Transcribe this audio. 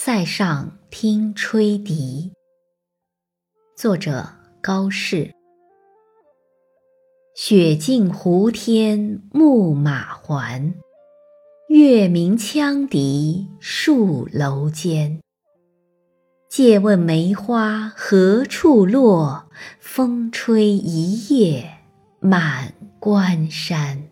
塞上听吹笛。作者高适。雪净胡天牧马还月明羌笛戍楼间。借问梅花何处落风吹一夜满关山。